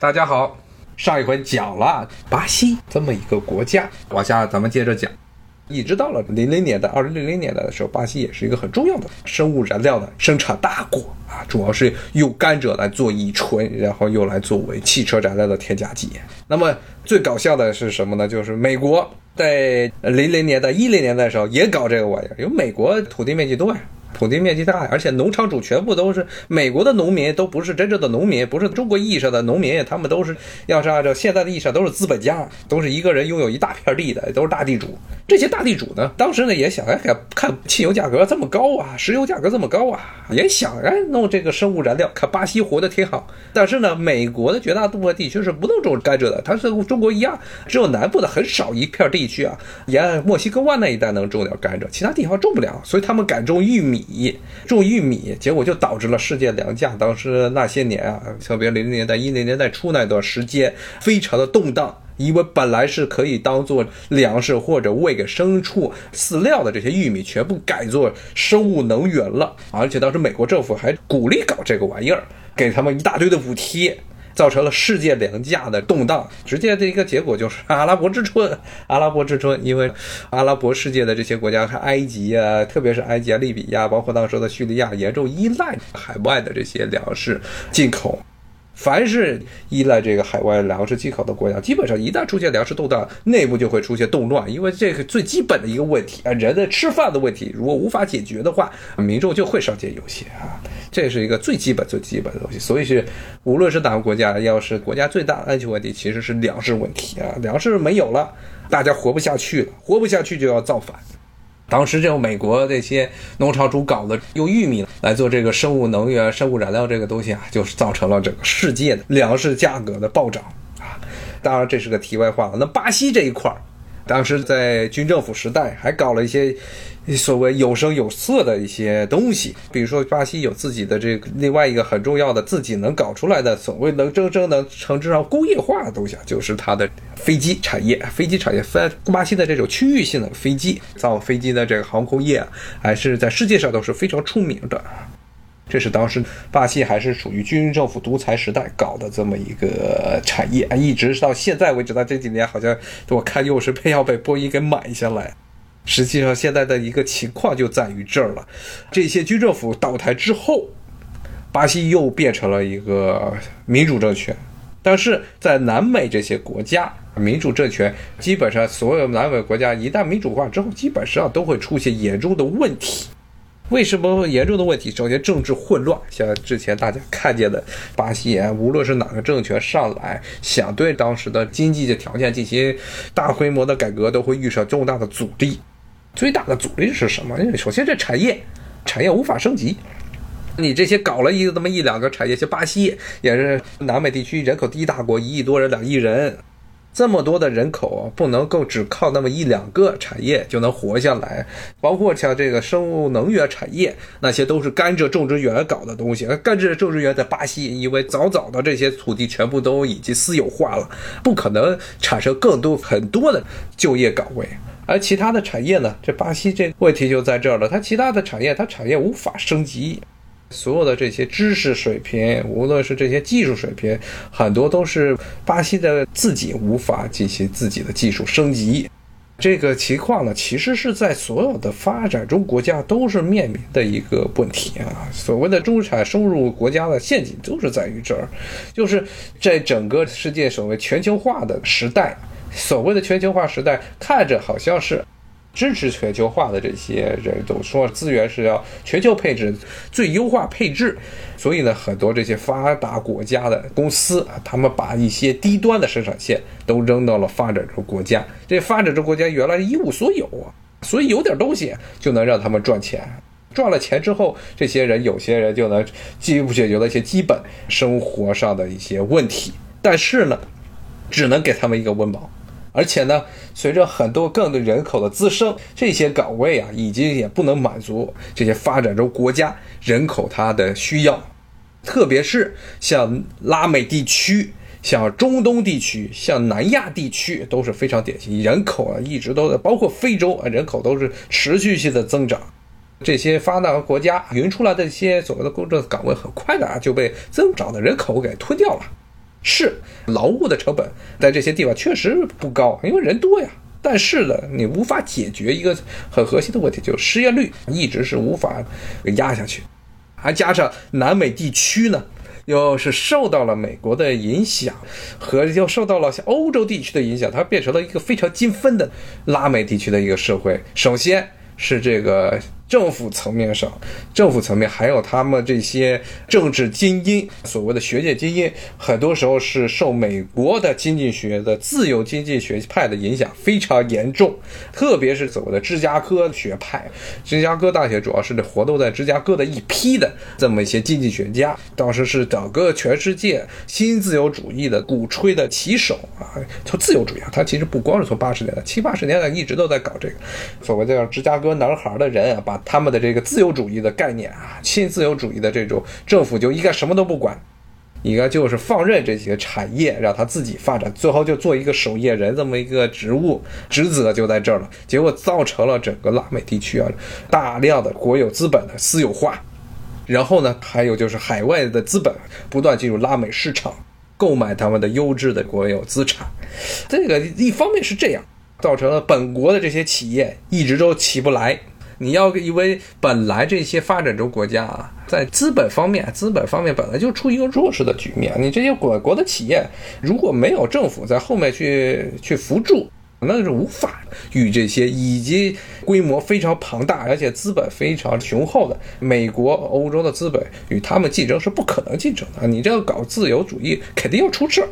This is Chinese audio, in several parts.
大家好，上一回讲了巴西这么一个国家，往下咱们接着讲，一直到了零零年代，二零零零年代的时候，巴西也是一个很重要的生物燃料的生产大国啊，主要是用甘蔗来做乙醇，然后又来作为汽车燃料的添加剂。那么最搞笑的是什么呢？就是美国在零零年代、一零年代的时候也搞这个玩意儿，因为美国土地面积多呀。土地面积大，而且农场主全部都是美国的农民，都不是真正的农民，不是中国意义上的农民，他们都是要是按照现在的意义上都是资本家，都是一个人拥有一大片地的，都是大地主。这些大地主呢，当时呢也想，哎，看汽油价格这么高啊，石油价格这么高啊，也想哎弄这个生物燃料，看巴西活得挺好。但是呢，美国的绝大部分地区是不能种甘蔗的，它是中国一样，只有南部的很少一片地区啊，沿墨西哥湾那一带能种点甘蔗，其他地方种不了，所以他们敢种玉米。米种玉米，结果就导致了世界粮价。当时那些年啊，特别零零年代、一零年代初那段时间，非常的动荡。因为本来是可以当做粮食或者喂给牲畜饲料的这些玉米，全部改做生物能源了。而且当时美国政府还鼓励搞这个玩意儿，给他们一大堆的补贴。造成了世界粮价的动荡，直接的一个结果就是阿拉伯之春。阿拉伯之春，因为 阿拉伯世界的这些国家，像埃及啊，特别是埃及啊、利比亚，包括当时的叙利亚，严重依赖海外的这些粮食进口。凡是依赖这个海外粮食进口的国家，基本上一旦出现粮食动荡，内部就会出现动乱，因为这个最基本的一个问题啊，人的吃饭的问题，如果无法解决的话，民众就会上街游行啊，这是一个最基本、最基本的东西。所以是，无论是哪个国家，要是国家最大的安全问题，其实是粮食问题啊，粮食没有了，大家活不下去了，活不下去就要造反。当时就美国这些农场主搞的，用玉米来做这个生物能源、生物燃料这个东西啊，就是造成了整个世界的粮食价格的暴涨啊。当然这是个题外话了。那巴西这一块儿，当时在军政府时代还搞了一些。所谓有声有色的一些东西，比如说巴西有自己的这个另外一个很重要的自己能搞出来的所谓能真正能称之上工业化的东西，就是它的飞机产业。飞机产业，分巴西的这种区域性的飞机造飞机的这个航空业，还是在世界上都是非常出名的。这是当时巴西还是属于军政府独裁时代搞的这么一个产业，一直到现在为止，到这几年好像我看又是被要被波音给买下来。实际上，现在的一个情况就在于这儿了。这些军政府倒台之后，巴西又变成了一个民主政权。但是在南美这些国家，民主政权基本上所有南美国家一旦民主化之后，基本上都会出现严重的问题。为什么严重的问题？首先，政治混乱，像之前大家看见的巴西啊，无论是哪个政权上来，想对当时的经济的条件进行大规模的改革，都会遇上重大的阻力。最大的阻力是什么？因为首先这产业，产业无法升级。你这些搞了一这么一两个产业，像巴西也是南美地区人口第一大国，一亿多人，两亿人，这么多的人口不能够只靠那么一两个产业就能活下来。包括像这个生物能源产业，那些都是甘蔗种植园搞的东西。甘蔗种植园在巴西，因为早早的这些土地全部都已经私有化了，不可能产生更多很多的就业岗位。而其他的产业呢？这巴西这问题就在这儿了。它其他的产业，它产业无法升级，所有的这些知识水平，无论是这些技术水平，很多都是巴西的自己无法进行自己的技术升级。这个情况呢，其实是在所有的发展中国家都是面临的一个问题啊。所谓的中产收入国家的陷阱，就是在于这儿，就是在整个世界所谓全球化的时代。所谓的全球化时代，看着好像是支持全球化的这些人都说资源是要全球配置、最优化配置，所以呢，很多这些发达国家的公司啊，他们把一些低端的生产线都扔到了发展中国家。这发展中国家原来一无所有啊，所以有点东西就能让他们赚钱。赚了钱之后，这些人有些人就能进一步解决了一些基本生活上的一些问题，但是呢，只能给他们一个温饱。而且呢，随着很多更多人口的滋生，这些岗位啊，已经也不能满足这些发展中国家人口它的需要，特别是像拉美地区、像中东地区、像南亚地区都是非常典型，人口啊一直都在，包括非洲啊，人口都是持续性的增长。这些发达国家匀出来的一些所谓的工作岗位，很快的啊就被增长的人口给吞掉了。是劳务的成本在这些地方确实不高，因为人多呀。但是呢，你无法解决一个很核心的问题，就是失业率一直是无法给压下去，还加上南美地区呢，又是受到了美国的影响，和又受到了像欧洲地区的影响，它变成了一个非常精分的拉美地区的一个社会。首先是这个。政府层面上，政府层面还有他们这些政治精英，所谓的学界精英，很多时候是受美国的经济学的自由经济学派的影响非常严重，特别是所谓的芝加哥学派。芝加哥大学主要是活动在芝加哥的一批的这么一些经济学家，当时是整个全世界新自由主义的鼓吹的旗手啊。从自由主义啊，他其实不光是从八十年代、七八十年代一直都在搞这个所谓叫芝加哥男孩的人啊，把他们的这个自由主义的概念啊，新自由主义的这种政府就应该什么都不管，应该就是放任这些产业让它自己发展，最后就做一个守夜人这么一个职务职责就在这儿了。结果造成了整个拉美地区啊大量的国有资本的私有化，然后呢，还有就是海外的资本不断进入拉美市场购买他们的优质的国有资产，这个一方面是这样，造成了本国的这些企业一直都起不来。你要因为本来这些发展中国家啊，在资本方面，资本方面本来就处于一个弱势的局面。你这些国国的企业，如果没有政府在后面去去扶助，那是无法与这些以及规模非常庞大，而且资本非常雄厚的美国、欧洲的资本与他们竞争是不可能竞争的。你这个搞自由主义，肯定要出事儿。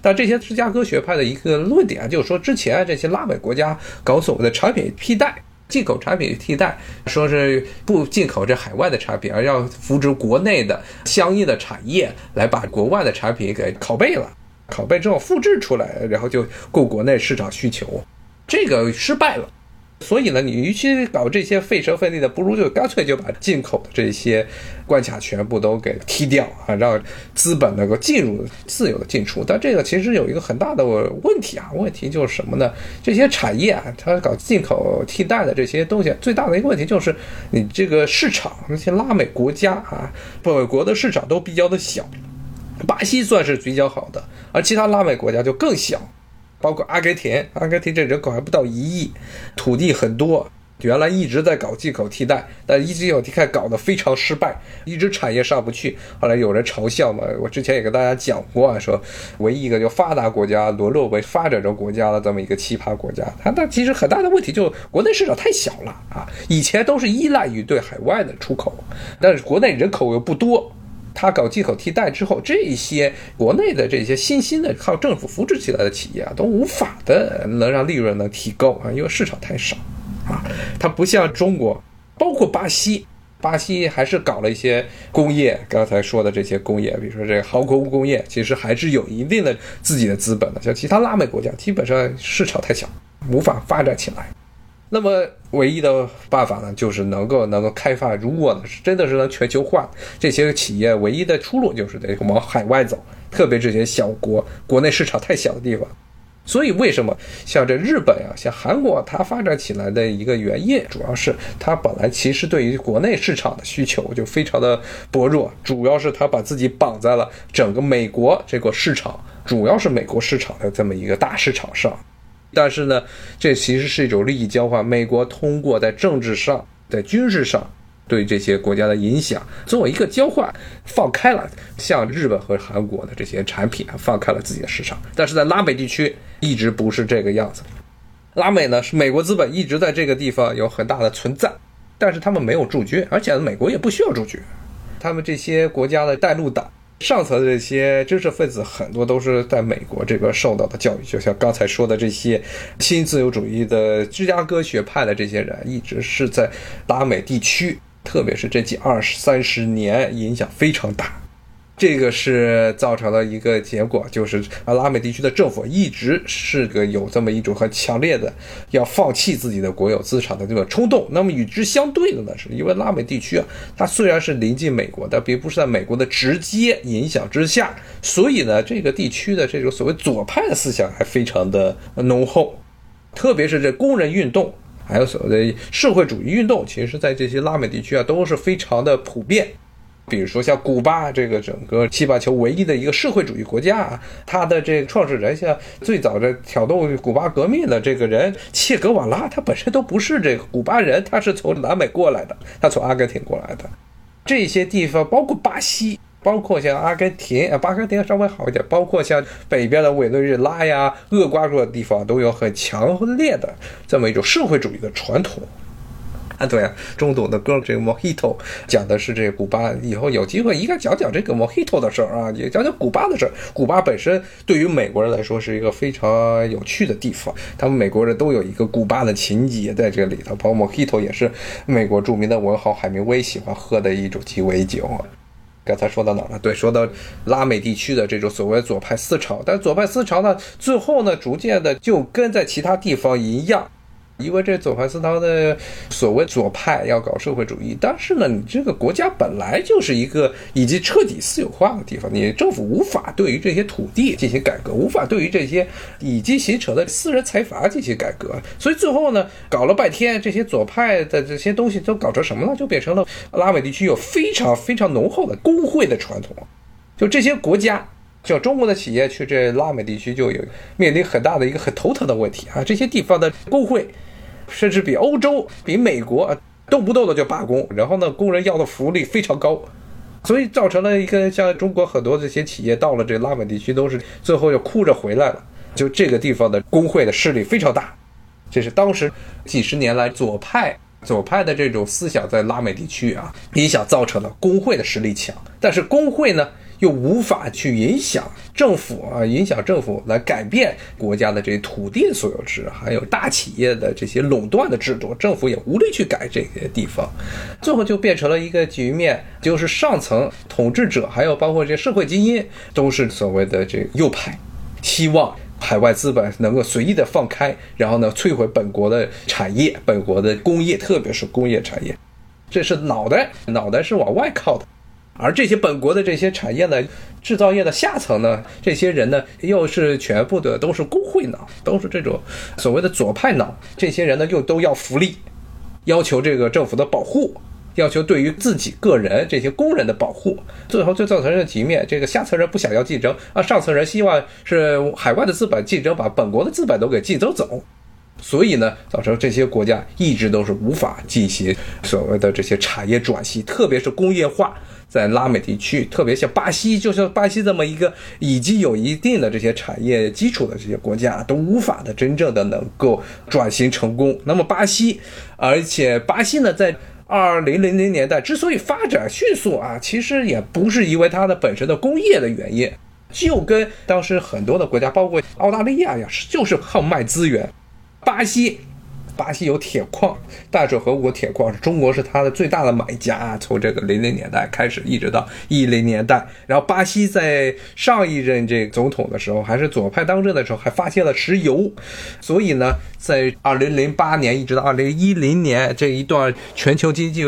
但这些芝加哥学派的一个论点就是说，之前这些拉美国家搞所谓的产品替代。进口产品替代，说是不进口这海外的产品，而要扶植国内的相应的产业，来把国外的产品给拷贝了，拷贝之后复制出来，然后就供国内市场需求，这个失败了。所以呢，你与其搞这些费时费力的，不如就干脆就把进口的这些关卡全部都给踢掉啊，让资本能够进入自由的进出。但这个其实有一个很大的问题啊，问题就是什么呢？这些产业啊，它搞进口替代的这些东西，最大的一个问题就是你这个市场，那些拉美国家啊，本国的市场都比较的小，巴西算是比较好的，而其他拉美国家就更小。包括阿根廷，阿根廷这人口还不到一亿，土地很多，原来一直在搞进口替代，但一直有替代搞得非常失败，一直产业上不去。后来有人嘲笑嘛，我之前也跟大家讲过啊，说唯一一个就发达国家沦落为发展中国家的这么一个奇葩国家，它那其实很大的问题就国内市场太小了啊，以前都是依赖于对海外的出口，但是国内人口又不多。他搞进口替代之后，这一些国内的这些新兴的靠政府扶持起来的企业啊，都无法的能让利润能提高啊，因为市场太少啊。它不像中国，包括巴西，巴西还是搞了一些工业，刚才说的这些工业，比如说这个航空工业，其实还是有一定的自己的资本的。像其他拉美国家，基本上市场太小，无法发展起来。那么唯一的办法呢，就是能够能够开发。如果呢是真的是能全球化，这些企业唯一的出路就是得往海外走，特别这些小国，国内市场太小的地方。所以为什么像这日本啊，像韩国，它发展起来的一个原因，主要是它本来其实对于国内市场的需求就非常的薄弱，主要是它把自己绑在了整个美国这个市场，主要是美国市场的这么一个大市场上。但是呢，这其实是一种利益交换。美国通过在政治上、在军事上对这些国家的影响，作为一个交换，放开了像日本和韩国的这些产品啊，放开了自己的市场。但是在拉美地区一直不是这个样子。拉美呢，是美国资本一直在这个地方有很大的存在，但是他们没有驻军，而且美国也不需要驻军。他们这些国家的带路党。上层的这些知识分子很多都是在美国这个受到的教育，就像刚才说的这些新自由主义的芝加哥学派的这些人，一直是在拉美地区，特别是这几二十三十年影响非常大。这个是造成了一个结果，就是拉美地区的政府一直是个有这么一种很强烈的要放弃自己的国有资产的这个冲动。那么与之相对的呢，是因为拉美地区啊，它虽然是临近美国，但并不是在美国的直接影响之下，所以呢，这个地区的这种所谓左派的思想还非常的浓厚，特别是这工人运动，还有所谓的社会主义运动，其实在这些拉美地区啊都是非常的普遍。比如说像古巴这个整个西半球唯一的一个社会主义国家，它的这个创始人像最早的挑动古巴革命的这个人切格瓦拉，他本身都不是这个古巴人，他是从南美过来的，他从阿根廷过来的。这些地方包括巴西，包括像阿根廷啊，阿根廷稍微好一点，包括像北边的委内瑞拉呀、厄瓜多的地方，都有很强烈的这么一种社会主义的传统。啊，对啊，中董的歌这个 Mojito 讲的是这个古巴，以后有机会应该讲讲这个 Mojito 的事儿啊，也讲讲古巴的事儿。古巴本身对于美国人来说是一个非常有趣的地方，他们美国人都有一个古巴的情节在这里头。包括 Mojito 也是美国著名的文豪海明威喜欢喝的一种鸡尾酒。刚才说到哪了？对，说到拉美地区的这种所谓左派思潮，但左派思潮呢，最后呢，逐渐的就跟在其他地方一样。因为这左派思潮的所谓左派要搞社会主义，但是呢，你这个国家本来就是一个已经彻底私有化的地方，你政府无法对于这些土地进行改革，无法对于这些已经形成的私人财阀进行改革，所以最后呢，搞了半天，这些左派的这些东西都搞成什么了？就变成了拉美地区有非常非常浓厚的工会的传统，就这些国家。像中国的企业去这拉美地区，就有面临很大的一个很头疼的问题啊！这些地方的工会。甚至比欧洲、比美国动不动的就罢工，然后呢，工人要的福利非常高，所以造成了一个像中国很多这些企业到了这拉美地区都是最后又哭着回来了。就这个地方的工会的势力非常大，这是当时几十年来左派左派的这种思想在拉美地区啊影响造成了工会的实力强，但是工会呢？又无法去影响政府啊，影响政府来改变国家的这土地所有制，还有大企业的这些垄断的制度，政府也无力去改这些地方，最后就变成了一个局面，就是上层统治者，还有包括这社会精英，都是所谓的这右派，希望海外资本能够随意的放开，然后呢摧毁本国的产业，本国的工业，特别是工业产业，这是脑袋，脑袋是往外靠的。而这些本国的这些产业呢，制造业的下层呢，这些人呢，又是全部的都是工会脑，都是这种所谓的左派脑。这些人呢，又都要福利，要求这个政府的保护，要求对于自己个人这些工人的保护。最后就造成了局面：这个下层人不想要竞争，啊，上层人希望是海外的资本竞争，把本国的资本都给竞争走。所以呢，造成这些国家一直都是无法进行所谓的这些产业转型，特别是工业化。在拉美地区，特别像巴西，就像巴西这么一个已经有一定的这些产业基础的这些国家，都无法的真正的能够转型成功。那么巴西，而且巴西呢，在二零零零年代之所以发展迅速啊，其实也不是因为它的本身的工业的原因，就跟当时很多的国家，包括澳大利亚呀，就是靠卖资源，巴西。巴西有铁矿，淡水河谷铁矿是中国是它的最大的买家。从这个零零年代开始，一直到一零年代，然后巴西在上一任这总统的时候，还是左派当政的时候，还发现了石油。所以呢，在二零零八年一直到二零一零年这一段全球经济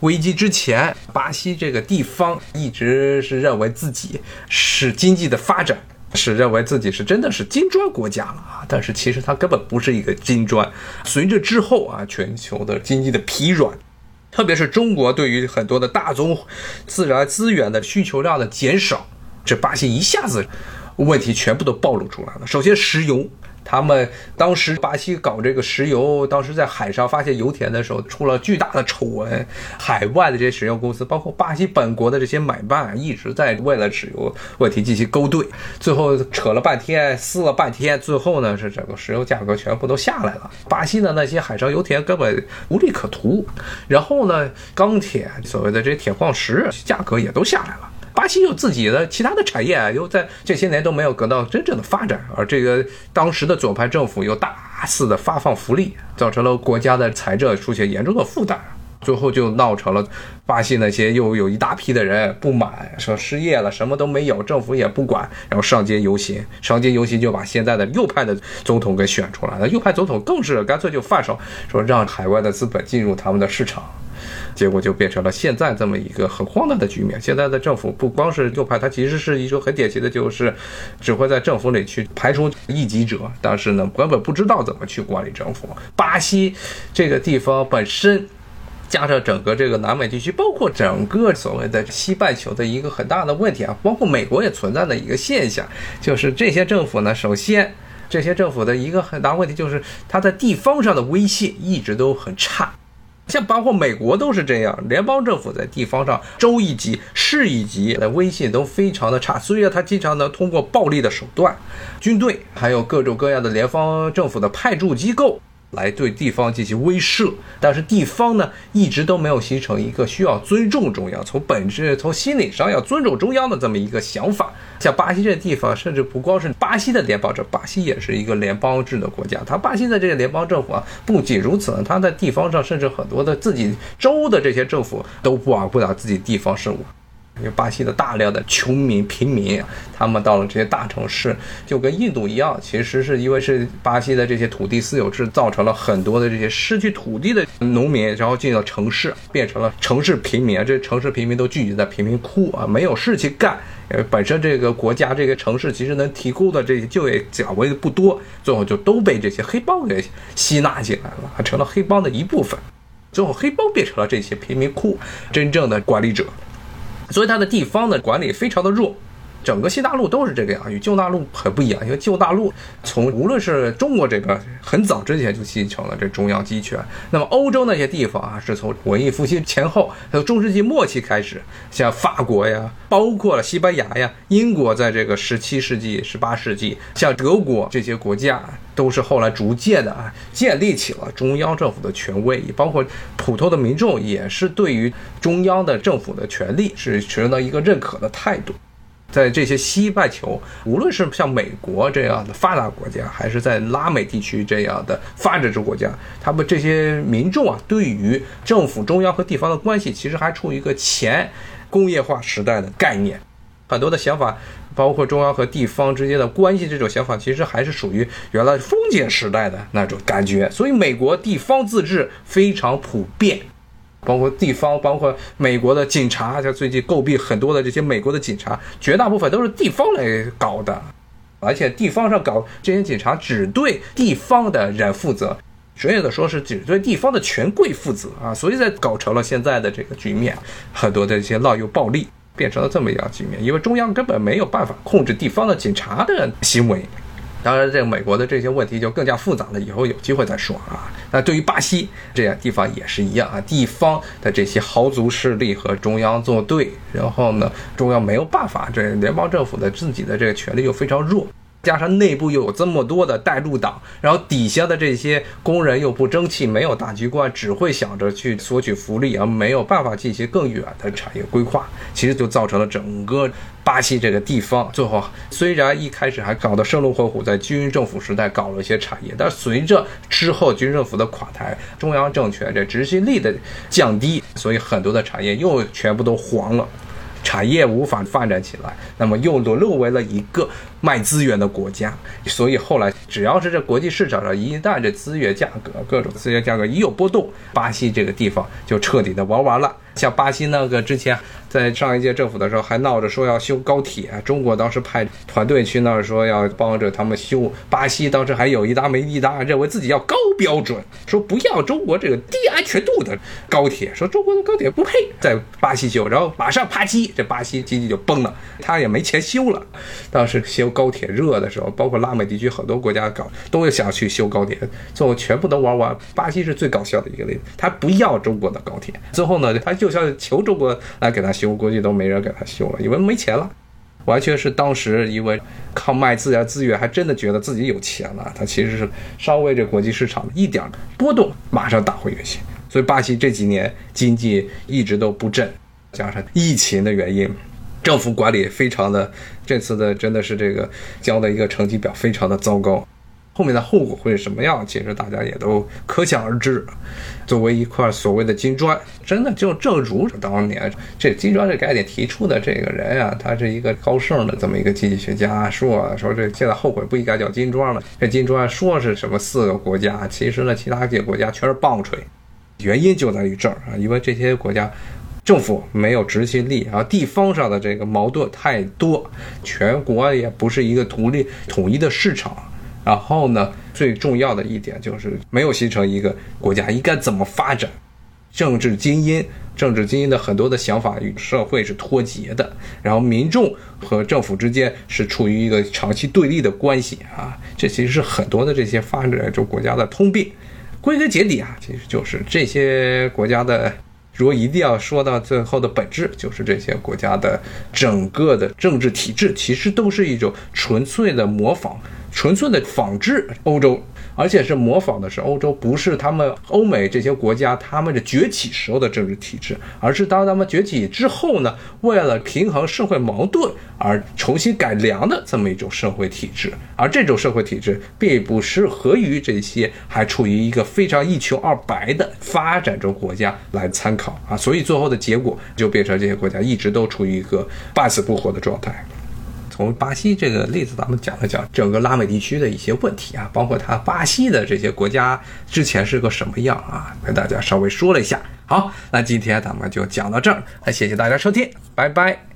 危机之前，巴西这个地方一直是认为自己是经济的发展。是认为自己是真的是金砖国家了啊，但是其实它根本不是一个金砖。随着之后啊，全球的经济的疲软，特别是中国对于很多的大宗自然资源的需求量的减少，这巴西一下子问题全部都暴露出来了。首先，石油。他们当时巴西搞这个石油，当时在海上发现油田的时候，出了巨大的丑闻。海外的这些石油公司，包括巴西本国的这些买办，一直在为了石油问题进行勾兑。最后扯了半天，撕了半天，最后呢是整个石油价格全部都下来了。巴西的那些海上油田根本无利可图。然后呢，钢铁所谓的这些铁矿石价格也都下来了。巴西有自己的其他的产业啊，又在这些年都没有得到真正的发展，而这个当时的左派政府又大肆的发放福利，造成了国家的财政出现严重的负担，最后就闹成了巴西那些又有一大批的人不满，说失业了，什么都没有，政府也不管，然后上街游行，上街游行就把现在的右派的总统给选出来了，右派总统更是干脆就放手说让海外的资本进入他们的市场。结果就变成了现在这么一个很荒诞的局面。现在的政府不光是右派，它其实是一种很典型的，就是只会在政府里去排除异己者，但是呢，根本不知道怎么去管理政府。巴西这个地方本身加上整个这个南美地区，包括整个所谓的西半球的一个很大的问题啊，包括美国也存在的一个现象，就是这些政府呢，首先这些政府的一个很大问题就是它在地方上的威信一直都很差。像包括美国都是这样，联邦政府在地方上州一级、市一级的威信都非常的差，所以他经常呢通过暴力的手段，军队还有各种各样的联邦政府的派驻机构。来对地方进行威慑，但是地方呢一直都没有形成一个需要尊重中央，从本质从心理上要尊重中央的这么一个想法。像巴西这地方，甚至不光是巴西的联邦制，巴西也是一个联邦制的国家。它巴西的这个联邦政府啊，不仅如此，它在地方上甚至很多的自己州的这些政府都不管不了自己地方事务。因为巴西的大量的穷民、平民，他们到了这些大城市，就跟印度一样，其实是因为是巴西的这些土地私有制，造成了很多的这些失去土地的农民，然后进了城市，变成了城市平民。这城市平民都聚集在贫民窟啊，没有事情干。呃，本身这个国家、这个城市其实能提供的这些就业岗位不多，最后就都被这些黑帮给吸纳进来了，成了黑帮的一部分。最后，黑帮变成了这些贫民窟真正的管理者。所以它的地方的管理非常的弱，整个新大陆都是这个样，与旧大陆很不一样。因为旧大陆从无论是中国这个很早之前就形成了这中央集权，那么欧洲那些地方啊，是从文艺复兴前后还有中世纪末期开始，像法国呀，包括了西班牙呀、英国，在这个十七世纪、十八世纪，像德国这些国家。都是后来逐渐的啊，建立起了中央政府的权威，也包括普通的民众也是对于中央的政府的权力是持了一个认可的态度。在这些西半球，无论是像美国这样的发达国家，还是在拉美地区这样的发展中国家，他们这些民众啊，对于政府中央和地方的关系，其实还处于一个前工业化时代的概念。很多的想法，包括中央和地方之间的关系，这种想法其实还是属于原来封建时代的那种感觉。所以，美国地方自治非常普遍，包括地方，包括美国的警察，像最近诟病很多的这些美国的警察，绝大部分都是地方来搞的，而且地方上搞这些警察只对地方的人负责，专业的说是只对地方的权贵负责啊，所以才搞成了现在的这个局面，很多的一些滥用暴力。变成了这么一样局面，因为中央根本没有办法控制地方的警察的行为。当然，这个美国的这些问题就更加复杂了，以后有机会再说啊。那对于巴西这样地方也是一样啊，地方的这些豪族势力和中央作对，然后呢，中央没有办法，这联邦政府的自己的这个权力又非常弱。加上内部又有这么多的带路党，然后底下的这些工人又不争气，没有大局观，只会想着去索取福利，而没有办法进行更远的产业规划，其实就造成了整个巴西这个地方最后虽然一开始还搞得生龙活虎，在军政府时代搞了一些产业，但随着之后军政府的垮台，中央政权这执行力的降低，所以很多的产业又全部都黄了。产业无法发展起来，那么又沦落为了一个卖资源的国家。所以后来，只要是这国际市场上一旦这资源价格、各种资源价格一有波动，巴西这个地方就彻底的玩完了。像巴西那个之前。在上一届政府的时候，还闹着说要修高铁。中国当时派团队去那儿说要帮着他们修。巴西当时还有一搭没一搭，认为自己要高标准，说不要中国这个低安全度的高铁，说中国的高铁不配在巴西修。然后马上啪叽，这巴西经济就崩了，他也没钱修了。当时修高铁热的时候，包括拉美地区很多国家搞都想去修高铁，最后全部都玩完。巴西是最搞笑的一个例子，他不要中国的高铁，最后呢，他就就像求中国来给他修。估计都没人给他修了，因为没钱了。完全是当时因为靠卖自然资源，还真的觉得自己有钱了。他其实是稍微这国际市场一点波动，马上打回原形。所以巴西这几年经济一直都不振，加上疫情的原因，政府管理非常的，这次的真的是这个交的一个成绩表非常的糟糕。后面的后果会是什么样？其实大家也都可想而知。作为一块所谓的金砖，真的就正如当年这金砖这概念提出的这个人啊，他是一个高盛的这么一个经济学家，说说这现在后悔不应该叫金砖了。这金砖说是什么四个国家，其实呢，其他几个国家全是棒槌。原因就在于这儿啊，因为这些国家政府没有执行力，然后地方上的这个矛盾太多，全国也不是一个独立统一的市场。然后呢，最重要的一点就是没有形成一个国家应该怎么发展，政治精英。政治精英的很多的想法与社会是脱节的，然后民众和政府之间是处于一个长期对立的关系啊，这其实是很多的这些发展中国家的通病。归根结底啊，其实就是这些国家的，如果一定要说到最后的本质，就是这些国家的整个的政治体制，其实都是一种纯粹的模仿、纯粹的仿制欧洲。而且是模仿的是欧洲，不是他们欧美这些国家他们的崛起时候的政治体制，而是当他们崛起之后呢，为了平衡社会矛盾而重新改良的这么一种社会体制。而这种社会体制并不适合于这些还处于一个非常一穷二白的发展中国家来参考啊，所以最后的结果就变成这些国家一直都处于一个半死不活的状态。从巴西这个例子，咱们讲了讲整个拉美地区的一些问题啊，包括它巴西的这些国家之前是个什么样啊，跟大家稍微说了一下。好，那今天咱们就讲到这儿，那谢谢大家收听，拜拜。